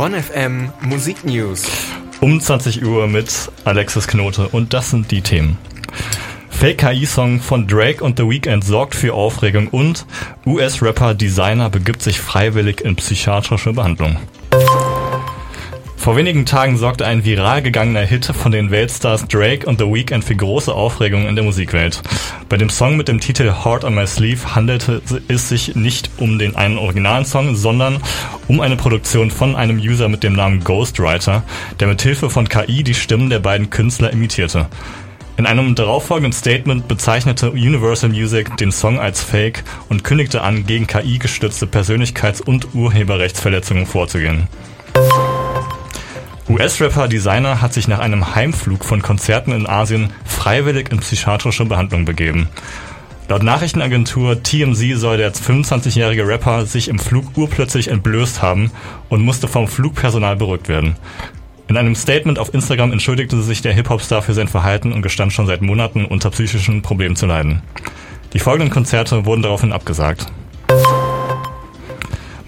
Bonn FM Musik News. Um 20 Uhr mit Alexis Knote und das sind die Themen. Fake-KI-Song von Drake und The Weeknd sorgt für Aufregung und US-Rapper Designer begibt sich freiwillig in psychiatrische Behandlung. Vor wenigen Tagen sorgte ein viral gegangener Hit von den Weltstars Drake und The Weeknd für große Aufregung in der Musikwelt. Bei dem Song mit dem Titel Heart on My Sleeve handelte es sich nicht um den einen originalen Song, sondern um eine Produktion von einem User mit dem Namen Ghostwriter, der mit Hilfe von KI die Stimmen der beiden Künstler imitierte. In einem darauffolgenden Statement bezeichnete Universal Music den Song als Fake und kündigte an, gegen KI gestützte Persönlichkeits- und Urheberrechtsverletzungen vorzugehen. US-Rapper Designer hat sich nach einem Heimflug von Konzerten in Asien freiwillig in psychiatrische Behandlung begeben. Laut Nachrichtenagentur TMZ soll der 25-jährige Rapper sich im Flug urplötzlich entblößt haben und musste vom Flugpersonal beruhigt werden. In einem Statement auf Instagram entschuldigte sich der Hip-Hop-Star für sein Verhalten und gestand schon seit Monaten unter psychischen Problemen zu leiden. Die folgenden Konzerte wurden daraufhin abgesagt.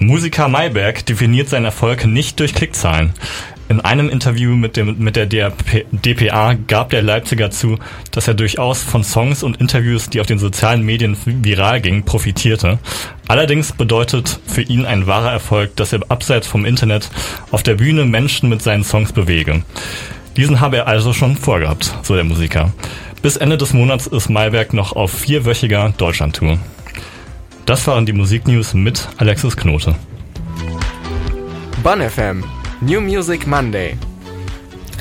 Musiker Mayberg definiert seinen Erfolg nicht durch Klickzahlen. In einem Interview mit, dem, mit der DAP, DPA gab der Leipziger zu, dass er durchaus von Songs und Interviews, die auf den sozialen Medien viral gingen, profitierte. Allerdings bedeutet für ihn ein wahrer Erfolg, dass er abseits vom Internet auf der Bühne Menschen mit seinen Songs bewege. Diesen habe er also schon vorgehabt, so der Musiker. Bis Ende des Monats ist Malwerk noch auf vierwöchiger Deutschlandtour. Das waren die Musiknews mit Alexis Knote. Bonn FM New Music Monday.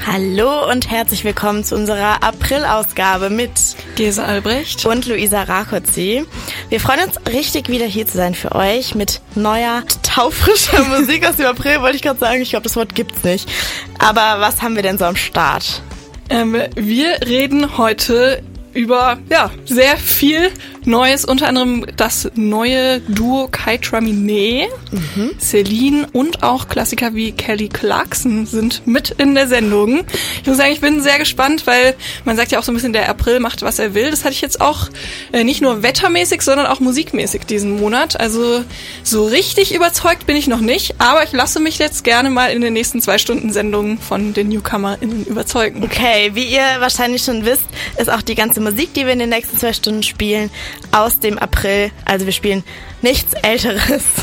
Hallo und herzlich willkommen zu unserer April-Ausgabe mit Gesa Albrecht und Luisa Rakotzi. Wir freuen uns richtig wieder hier zu sein für euch mit neuer, taufrischer Musik aus dem April, wollte ich gerade sagen. Ich glaube, das Wort gibt's nicht. Aber was haben wir denn so am Start? Ähm, wir reden heute über ja sehr viel Neues, unter anderem das neue Duo Kai Tramine, mhm. Celine und auch Klassiker wie Kelly Clarkson sind mit in der Sendung. Ich muss sagen, ich bin sehr gespannt, weil man sagt ja auch so ein bisschen, der April macht, was er will. Das hatte ich jetzt auch äh, nicht nur wettermäßig, sondern auch musikmäßig diesen Monat. Also so richtig überzeugt bin ich noch nicht, aber ich lasse mich jetzt gerne mal in den nächsten zwei Stunden Sendungen von den NewcomerInnen überzeugen. Okay, wie ihr wahrscheinlich schon wisst, ist auch die ganze Musik, die wir in den nächsten zwei Stunden spielen, aus dem April. Also wir spielen nichts Älteres.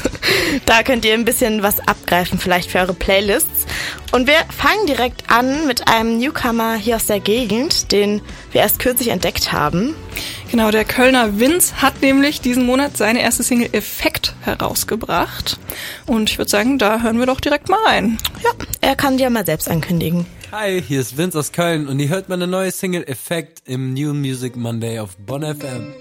Da könnt ihr ein bisschen was abgreifen, vielleicht für eure Playlists. Und wir fangen direkt an mit einem Newcomer hier aus der Gegend, den wir erst kürzlich entdeckt haben. Genau, der Kölner Vince hat nämlich diesen Monat seine erste Single Effekt herausgebracht. Und ich würde sagen, da hören wir doch direkt mal rein. Ja, er kann die ja mal selbst ankündigen. Hi, hier ist Vince aus Köln und ihr hört meine neue Single Effekt im New Music Monday auf Bonn FM.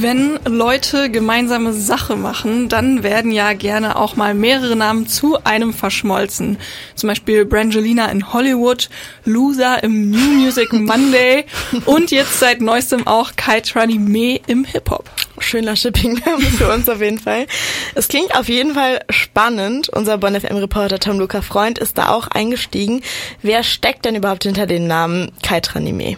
Wenn Leute gemeinsame Sache machen, dann werden ja gerne auch mal mehrere Namen zu einem verschmolzen. Zum Beispiel Brangelina in Hollywood, Loser im New Music Monday und jetzt seit neuestem auch Kai Me im Hip-Hop. Schöner Shipping für uns auf jeden Fall. Es klingt auf jeden Fall spannend. Unser Bonn FM Reporter Tom Luca Freund ist da auch eingestiegen. Wer steckt denn überhaupt hinter dem Namen Kai Tranime?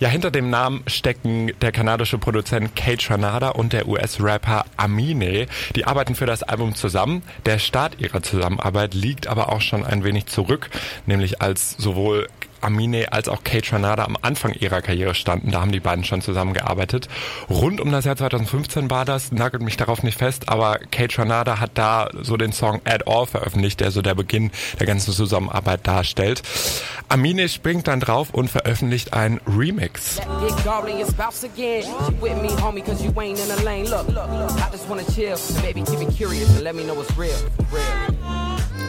Ja, hinter dem Namen stecken der kanadische Produzent Kate Tranada und der US-Rapper Amine. Die arbeiten für das Album zusammen. Der Start ihrer Zusammenarbeit liegt aber auch schon ein wenig zurück, nämlich als sowohl Amine als auch Kate Tranada am Anfang ihrer Karriere standen. Da haben die beiden schon zusammengearbeitet. Rund um das Jahr 2015 war das, nagelt mich darauf nicht fest, aber Kate Tranada hat da so den Song At All veröffentlicht, der so der Beginn der ganzen Zusammenarbeit darstellt. Amine springt dann drauf und veröffentlicht ein Remix.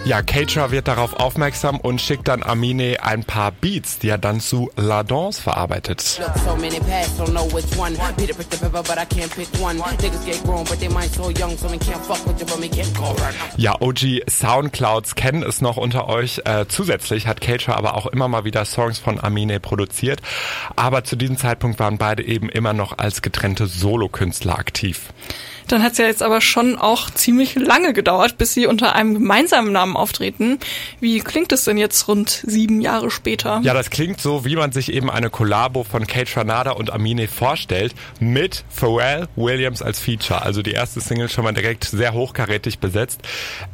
Ja, Keitra wird darauf aufmerksam und schickt dann Amine ein paar Beats, die er dann zu La Danse verarbeitet. Ja, OG Soundclouds kennen es noch unter euch. Äh, zusätzlich hat Keitra aber auch immer mal wieder Songs von Amine produziert. Aber zu diesem Zeitpunkt waren beide eben immer noch als getrennte Solokünstler aktiv. Dann hat es ja jetzt aber schon auch ziemlich lange gedauert, bis sie unter einem gemeinsamen Namen auftreten. Wie klingt es denn jetzt rund sieben Jahre später? Ja, das klingt so, wie man sich eben eine Kollabo von Kate Ranada und Amine vorstellt, mit Pharrell Williams als Feature. Also die erste Single schon mal direkt sehr hochkarätig besetzt.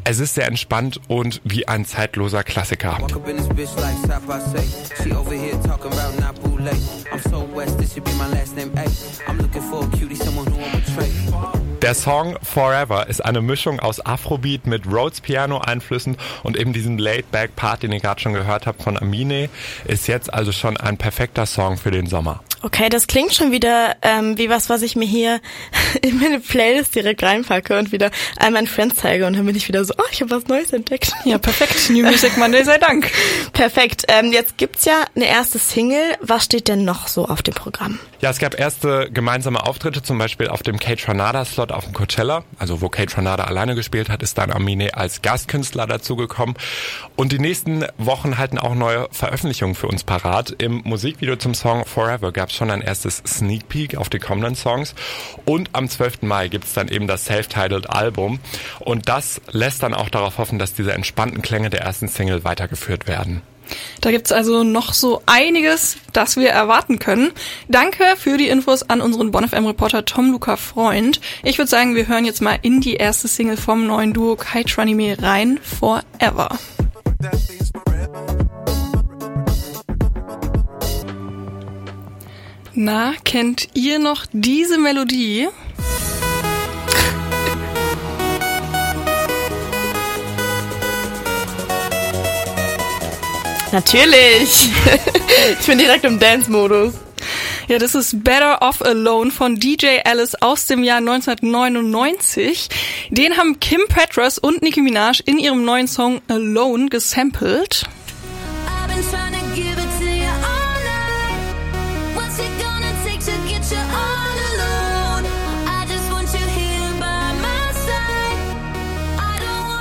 Es ist sehr entspannt und wie ein zeitloser Klassiker. I'm so west, this should be my last name. Ay, I'm looking for a cutie, someone who I'm betray. Der Song Forever ist eine Mischung aus Afrobeat mit Rhodes Piano Einflüssen und eben diesem Laid-Back Part, den ihr gerade schon gehört habt von Amine, ist jetzt also schon ein perfekter Song für den Sommer. Okay, das klingt schon wieder ähm, wie was, was ich mir hier in meine Playlist direkt reinpacke und wieder all meinen Friends zeige und dann bin ich wieder so, oh, ich habe was Neues entdeckt. Ja, perfekt. New Music Monday sei Dank. Perfekt. Ähm, jetzt gibt's ja eine erste Single. Was steht denn noch so auf dem Programm? Ja, es gab erste gemeinsame Auftritte, zum Beispiel auf dem Kate Ranada Slot auf dem Coachella, also wo Kate Ranada alleine gespielt hat, ist dann Amine als Gastkünstler dazugekommen. Und die nächsten Wochen halten auch neue Veröffentlichungen für uns parat. Im Musikvideo zum Song Forever gab es schon ein erstes Sneak Peek auf die kommenden Songs. Und am 12. Mai gibt es dann eben das Self-Titled Album. Und das lässt dann auch darauf hoffen, dass diese entspannten Klänge der ersten Single weitergeführt werden. Da gibt's also noch so einiges, das wir erwarten können. Danke für die Infos an unseren BonfM-Reporter Tom Luca Freund. Ich würde sagen, wir hören jetzt mal in die erste Single vom neuen Duo Kai Tranime rein, Forever. Na, kennt ihr noch diese Melodie? Natürlich. ich bin direkt im Dance-Modus. Ja, das ist Better Off Alone von DJ Alice aus dem Jahr 1999. Den haben Kim Petras und Nicki Minaj in ihrem neuen Song Alone gesampelt.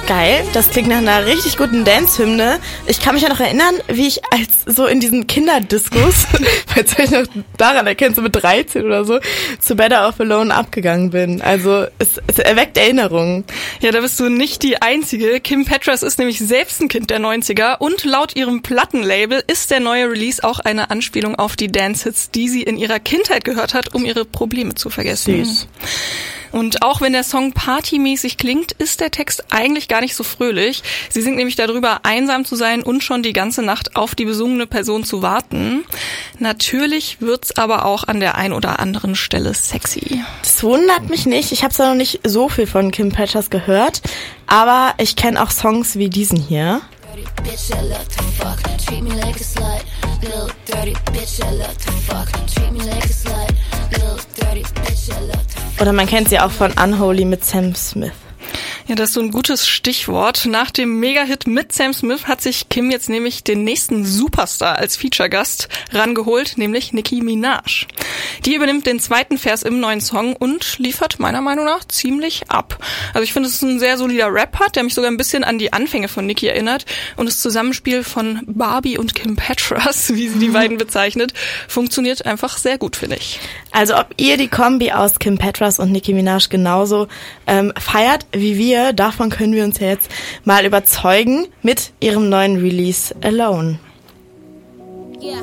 Geil, das klingt nach einer richtig guten Dance-Hymne. Ich kann mich ja noch erinnern, wie ich als so in diesen Kinderdiscos, falls ihr euch noch daran erkennt, so mit 13 oder so, zu Better Off Alone abgegangen bin. Also es, es erweckt Erinnerungen. Ja, da bist du nicht die Einzige. Kim Petras ist nämlich selbst ein Kind der 90er und laut ihrem Plattenlabel ist der neue Release auch eine Anspielung auf die Dance-Hits, die sie in ihrer Kindheit gehört hat, um ihre Probleme zu vergessen. Süß. Und auch wenn der Song partymäßig klingt, ist der Text eigentlich gar nicht so fröhlich. Sie singt nämlich darüber, einsam zu sein und schon die ganze Nacht auf die besungene Person zu warten. Natürlich wird's aber auch an der ein oder anderen Stelle sexy. Das wundert mich nicht. Ich habe zwar noch nicht so viel von Kim Petras gehört, aber ich kenne auch Songs wie diesen hier. dirty bitch, I love to fuck. Treat me like a slut. Little dirty bitch, I love to fuck. Treat me like a slut. Little dirty bitch, I love to fuck. Oder man kennt sie auch von Unholy mit Sam Smith. Ja, das ist so ein gutes Stichwort. Nach dem Mega-Hit mit Sam Smith hat sich Kim jetzt nämlich den nächsten Superstar als Feature-Gast rangeholt, nämlich Nicki Minaj. Die übernimmt den zweiten Vers im neuen Song und liefert meiner Meinung nach ziemlich ab. Also ich finde, es ist ein sehr solider Rap-Part, der mich sogar ein bisschen an die Anfänge von Nicki erinnert. Und das Zusammenspiel von Barbie und Kim Petras, wie sie die beiden bezeichnet, funktioniert einfach sehr gut, finde ich. Also ob ihr die Kombi aus Kim Petras und Nicki Minaj genauso ähm, feiert wie wir, davon können wir uns ja jetzt mal überzeugen mit ihrem neuen Release Alone. Yeah.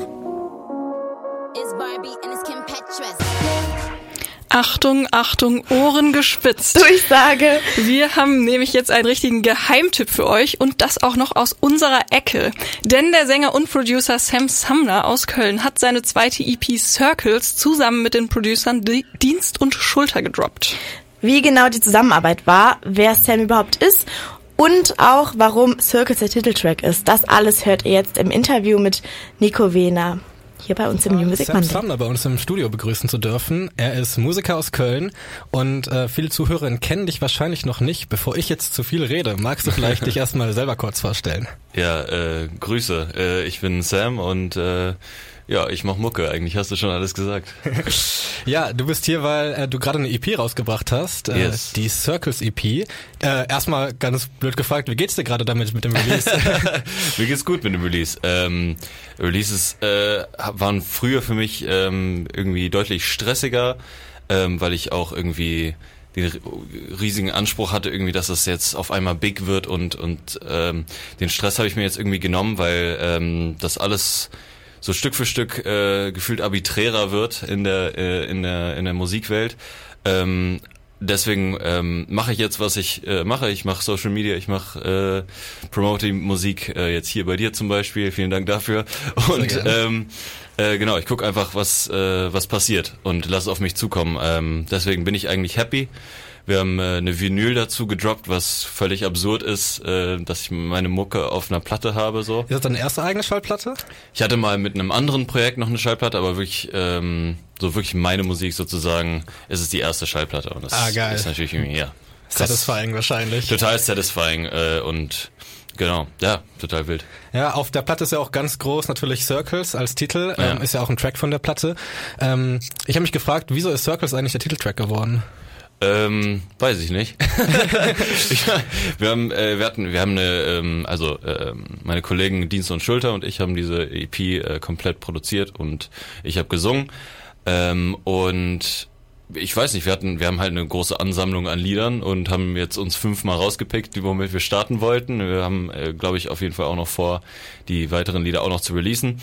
It's Barbie and it's Kim Petras. Achtung, Achtung, Ohren gespitzt. Durchsage. Wir haben nämlich jetzt einen richtigen Geheimtipp für euch und das auch noch aus unserer Ecke. Denn der Sänger und Producer Sam Sumner aus Köln hat seine zweite EP Circles zusammen mit den Producern Di- Dienst und Schulter gedroppt. Wie genau die Zusammenarbeit war, wer Sam überhaupt ist und auch warum Circles der Titeltrack ist. Das alles hört ihr jetzt im Interview mit Nico Wehner. Hier bei uns im New Music Sam Monday. Sumner bei uns im Studio begrüßen zu dürfen. Er ist Musiker aus Köln und äh, viele Zuhörerinnen kennen dich wahrscheinlich noch nicht. Bevor ich jetzt zu viel rede, magst du vielleicht dich erstmal selber kurz vorstellen? Ja, äh, Grüße. Äh, ich bin Sam und äh, ja, ich mach Mucke. Eigentlich hast du schon alles gesagt. Ja, du bist hier, weil äh, du gerade eine EP rausgebracht hast, äh, Yes. die Circles EP. Äh, erstmal ganz blöd gefragt, wie geht's dir gerade damit mit dem Release? Mir geht's gut mit dem Release. Ähm, Releases äh, waren früher für mich ähm, irgendwie deutlich stressiger, ähm, weil ich auch irgendwie den riesigen Anspruch hatte irgendwie, dass es jetzt auf einmal big wird und und ähm, den Stress habe ich mir jetzt irgendwie genommen, weil ähm, das alles so Stück für Stück äh, gefühlt arbiträrer wird in der äh, in der in der Musikwelt. Ähm, deswegen ähm, mache ich jetzt, was ich äh, mache. Ich mache Social Media, ich mache äh, promote die Musik äh, jetzt hier bei dir zum Beispiel. Vielen Dank dafür. Und ähm, äh, genau, ich gucke einfach, was äh, was passiert und lass auf mich zukommen. Ähm, deswegen bin ich eigentlich happy. Wir haben äh, eine Vinyl dazu gedroppt, was völlig absurd ist, äh, dass ich meine Mucke auf einer Platte habe so. Ist das deine erste eigene Schallplatte? Ich hatte mal mit einem anderen Projekt noch eine Schallplatte, aber wirklich ähm, so wirklich meine Musik sozusagen, ist es die erste Schallplatte und das Ah, geil. ist natürlich irgendwie ja krass. Satisfying wahrscheinlich. total satisfying äh, und genau, ja, total wild. Ja, auf der Platte ist ja auch ganz groß natürlich Circles als Titel. Ja. Ähm, ist ja auch ein Track von der Platte. Ähm, ich habe mich gefragt, wieso ist Circles eigentlich der Titeltrack geworden? Ähm, weiß ich nicht. wir haben, äh, wir hatten, wir haben eine, ähm, also ähm, meine Kollegen Dienst und Schulter und ich haben diese EP äh, komplett produziert und ich habe gesungen ähm, und ich weiß nicht, wir hatten, wir haben halt eine große Ansammlung an Liedern und haben jetzt uns fünfmal rausgepickt, womit wir starten wollten. Wir haben, äh, glaube ich, auf jeden Fall auch noch vor, die weiteren Lieder auch noch zu releasen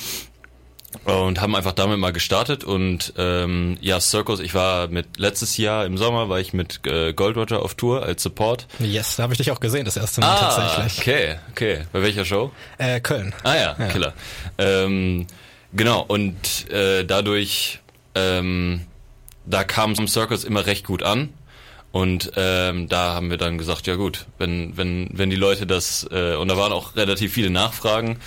und haben einfach damit mal gestartet und ähm, ja Circus ich war mit letztes Jahr im Sommer war ich mit äh, Gold Roger auf Tour als Support Yes, da habe ich dich auch gesehen das erste Mal tatsächlich. okay okay bei welcher Show Äh, Köln. ah ja, Ja. Killer ähm, genau und äh, dadurch ähm, da kam Circus immer recht gut an und ähm, da haben wir dann gesagt, ja gut, wenn wenn wenn die Leute das äh, und da waren auch relativ viele Nachfragen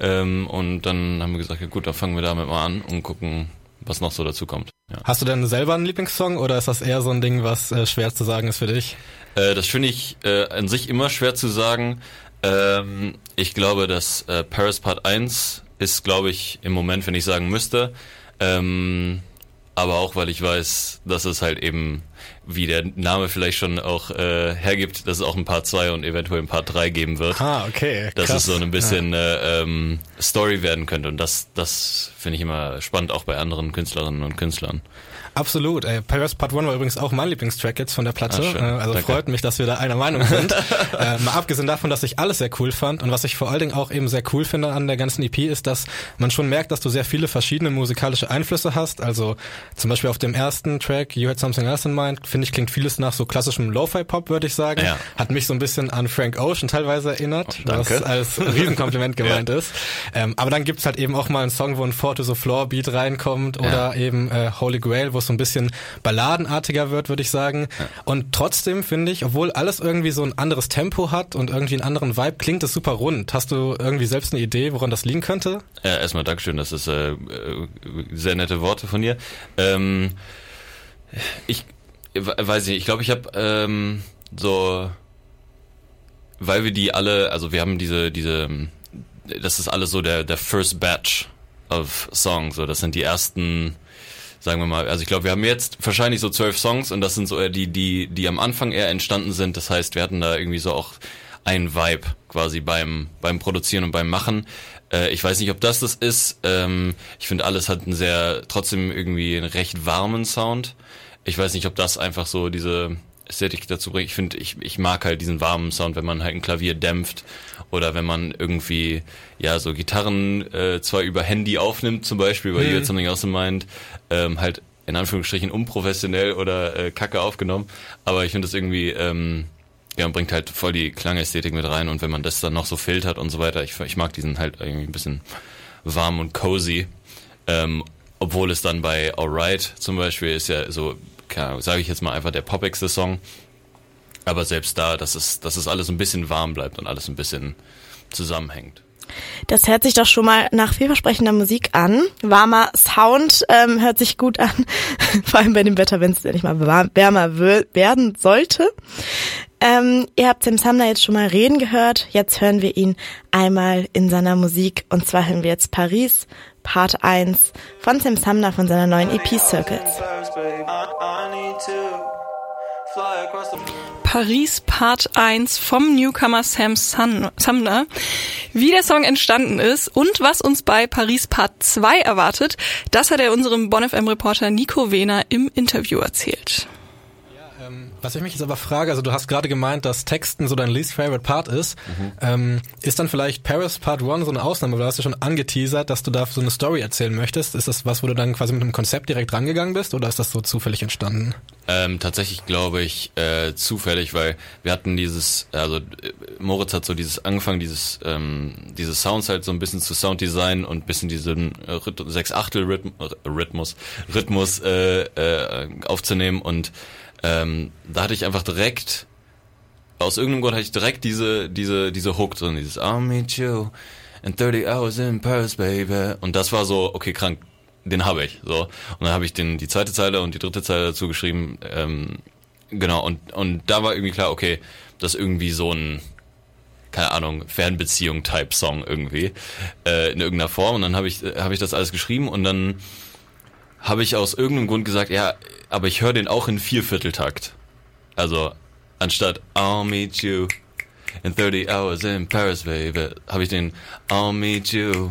ähm, und dann haben wir gesagt, ja gut, dann fangen wir damit mal an und gucken, was noch so dazu kommt. Ja. Hast du denn selber einen Lieblingssong oder ist das eher so ein Ding, was äh, schwer zu sagen ist für dich? Äh, das finde ich äh, an sich immer schwer zu sagen. Ähm, ich glaube, dass äh, Paris Part 1 ist, glaube ich, im Moment, wenn ich sagen müsste. Ähm, aber auch, weil ich weiß, dass es halt eben, wie der Name vielleicht schon auch äh, hergibt, dass es auch ein Part 2 und eventuell ein Part 3 geben wird. Ah, okay. dass krass. es so ein bisschen äh, ähm, Story werden könnte. Und das, das finde ich immer spannend, auch bei anderen Künstlerinnen und Künstlern. Absolut. Ey, Paris Part 1 war übrigens auch mein Lieblingstrack jetzt von der Platte. Ah. Äh, also Danke. freut mich, dass wir da einer Meinung sind. äh, mal abgesehen davon, dass ich alles sehr cool fand und was ich vor allen Dingen auch eben sehr cool finde an der ganzen EP ist, dass man schon merkt, dass du sehr viele verschiedene musikalische Einflüsse hast. Also zum Beispiel auf dem ersten Track, You Had Something Else in Mind, finde ich, klingt vieles nach so klassischem Lo-Fi-Pop, würde ich sagen. Ja. Hat mich so ein bisschen an Frank Ocean teilweise erinnert, Oh, was als Riesenkompliment gemeint ist. Ähm, aber dann gibt's halt eben auch mal einen Song, wo ein Four to the Floor Beat reinkommt oder eben äh, Holy Grail, wo es so ein bisschen balladenartiger wird, würde ich sagen. Und trotzdem finde ich, obwohl alles irgendwie so ein anderes Tempo hat und irgendwie einen anderen Vibe, klingt es super rund. Hast du irgendwie selbst eine Idee, woran das liegen könnte? Ja, erstmal Dankeschön, das ist äh, äh, sehr nette Worte von dir. Ähm, ich we- weiß nicht, ich glaube, ich habe ähm, so, weil wir die alle, also wir haben diese, diese, das ist alles so der, der First Batch of Songs, so das sind die ersten, sagen wir mal, also ich glaube, wir haben jetzt wahrscheinlich so zwölf Songs und das sind so die, die, die am Anfang eher entstanden sind. Das heißt, wir hatten da irgendwie so auch ein Vibe quasi beim, beim Produzieren und beim Machen. Äh, ich weiß nicht, ob das das ist. Ähm, ich finde, alles hat einen sehr, trotzdem irgendwie einen recht warmen Sound. Ich weiß nicht, ob das einfach so diese Ästhetik dazu bringt. Ich finde, ich, ich mag halt diesen warmen Sound, wenn man halt ein Klavier dämpft oder wenn man irgendwie, ja, so Gitarren äh, zwar über Handy aufnimmt zum Beispiel, weil Mhm. jetzt something else meint, ähm, halt in Anführungsstrichen unprofessionell oder äh, kacke aufgenommen. Aber ich finde das irgendwie, ähm, ja, bringt halt voll die Klangästhetik mit rein und wenn man das dann noch so filtert und so weiter, ich, ich mag diesen halt irgendwie ein bisschen warm und cozy. Ähm, obwohl es dann bei Alright zum Beispiel ist ja so, sage ich jetzt mal einfach der poppigste Song. Aber selbst da, dass es, dass es alles ein bisschen warm bleibt und alles ein bisschen zusammenhängt. Das hört sich doch schon mal nach vielversprechender Musik an. Warmer Sound ähm, hört sich gut an. Vor allem bei dem Wetter, wenn es nicht mal wärmer werden sollte. Ähm, ihr habt Sam Sumner jetzt schon mal reden gehört. Jetzt hören wir ihn einmal in seiner Musik. Und zwar hören wir jetzt Paris, Part 1 von Sam Sumner von seiner neuen EP Circles. Paris Part 1 vom Newcomer Sam Sumner. Wie der Song entstanden ist und was uns bei Paris Part 2 erwartet, das hat er unserem BonFM-Reporter Nico Wehner im Interview erzählt. Was ich mich jetzt aber frage, also du hast gerade gemeint, dass Texten so dein least favorite Part ist. Mhm. Ähm, ist dann vielleicht Paris Part 1 so eine Ausnahme? Weil du hast ja schon angeteasert, dass du da so eine Story erzählen möchtest. Ist das was, wo du dann quasi mit einem Konzept direkt rangegangen bist oder ist das so zufällig entstanden? Ähm, tatsächlich glaube ich äh, zufällig, weil wir hatten dieses, also äh, Moritz hat so dieses angefangen, dieses ähm, diese Sounds halt so ein bisschen zu Sounddesign und bisschen diesen äh, sechs Achtel Rhythm, Rhythmus Rhythmus äh, äh, aufzunehmen und ähm, da hatte ich einfach direkt aus irgendeinem Grund hatte ich direkt diese diese diese Hook drin, dieses I'll meet you in 30 hours in Paris, baby. Und das war so, okay, krank, den habe ich. So. Und dann habe ich den, die zweite Zeile und die dritte Zeile dazu geschrieben. Ähm, genau, und, und da war irgendwie klar, okay, das ist irgendwie so ein, keine Ahnung, Fernbeziehung-Type-Song irgendwie, äh, in irgendeiner Form. Und dann habe ich, äh, habe ich das alles geschrieben und dann habe ich aus irgendeinem Grund gesagt, ja, aber ich höre den auch in Viervierteltakt. Also anstatt I'll meet you in 30 hours in Paris, baby, habe ich den I'll meet you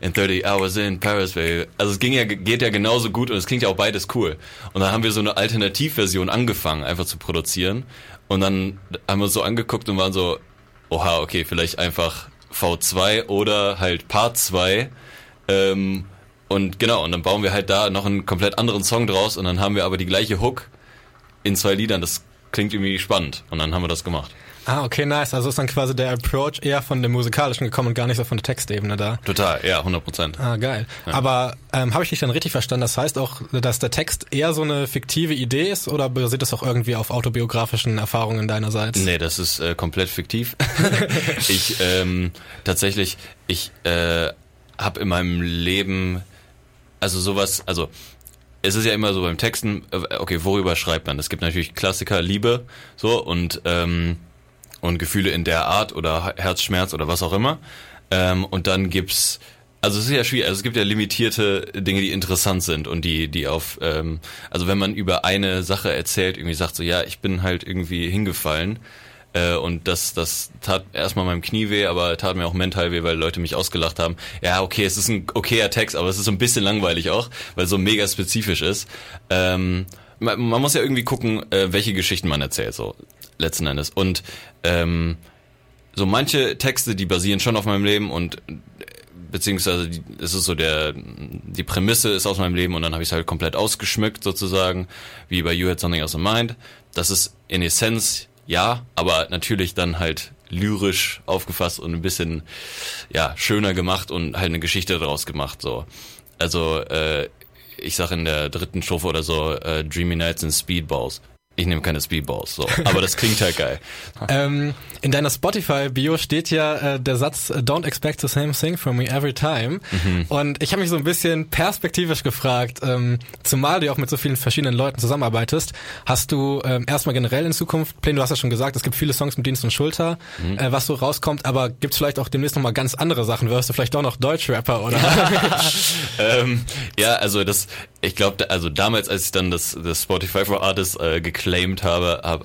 in 30 hours in Paris, baby. Also es ging ja, geht ja genauso gut und es klingt ja auch beides cool. Und dann haben wir so eine Alternativversion angefangen, einfach zu produzieren. Und dann haben wir uns so angeguckt und waren so, oha, okay, vielleicht einfach V2 oder halt Part 2. Ähm, und genau, und dann bauen wir halt da noch einen komplett anderen Song draus und dann haben wir aber die gleiche Hook in zwei Liedern. Das klingt irgendwie spannend. Und dann haben wir das gemacht. Ah, okay, nice. Also ist dann quasi der Approach eher von dem musikalischen gekommen und gar nicht so von der Textebene da. Total, ja, 100 Prozent. Ah, geil. Ja. Aber ähm, habe ich dich dann richtig verstanden? Das heißt auch, dass der Text eher so eine fiktive Idee ist oder basiert das auch irgendwie auf autobiografischen Erfahrungen deinerseits? Nee, das ist äh, komplett fiktiv. ich ähm, tatsächlich, ich äh, habe in meinem Leben also sowas, also es ist ja immer so beim Texten, äh, okay, worüber schreibt man? Es gibt natürlich Klassiker, Liebe, so und ähm, und Gefühle in der Art oder Herzschmerz oder was auch immer. Ähm, und dann gibt's also es ist ja schwierig, also es gibt ja limitierte Dinge, die interessant sind und die, die auf, ähm, also wenn man über eine Sache erzählt, irgendwie sagt so, ja, ich bin halt irgendwie hingefallen äh, und das, das tat erstmal meinem Knie weh, aber tat mir auch mental weh, weil Leute mich ausgelacht haben. Ja, okay, es ist ein okayer Text, aber es ist so ein bisschen langweilig auch, weil es so mega spezifisch ist. Ähm, man, man muss ja irgendwie gucken, äh, welche Geschichten man erzählt, so letzten Endes. Und ähm, so manche Texte, die basieren schon auf meinem Leben und beziehungsweise die, es ist so der die Prämisse ist aus meinem Leben und dann habe ich es halt komplett ausgeschmückt sozusagen, wie bei You Had Something Else in Mind. Das ist in Essenz ja, aber natürlich dann halt lyrisch aufgefasst und ein bisschen ja schöner gemacht und halt eine Geschichte daraus gemacht so. Also äh, ich sag in der dritten Strophe oder so äh, Dreamy Nights and Speedballs. Ich nehme keine Speedballs, so. Aber das klingt halt geil. Ähm, in deiner Spotify-Bio steht ja äh, der Satz Don't expect the same thing from me every time. Mhm. Und ich habe mich so ein bisschen perspektivisch gefragt, ähm, zumal du ja auch mit so vielen verschiedenen Leuten zusammenarbeitest, hast du ähm, erstmal generell in Zukunft Pläne, du hast ja schon gesagt, es gibt viele Songs mit Dienst und Schulter, Mhm. äh, was so rauskommt, aber gibt's vielleicht auch demnächst nochmal ganz andere Sachen? Wirst du vielleicht doch noch Deutschrapper oder? ähm, ja, also das, ich glaube, also damals, als ich dann das, das Spotify for Artists äh, geclaimed habe, hab,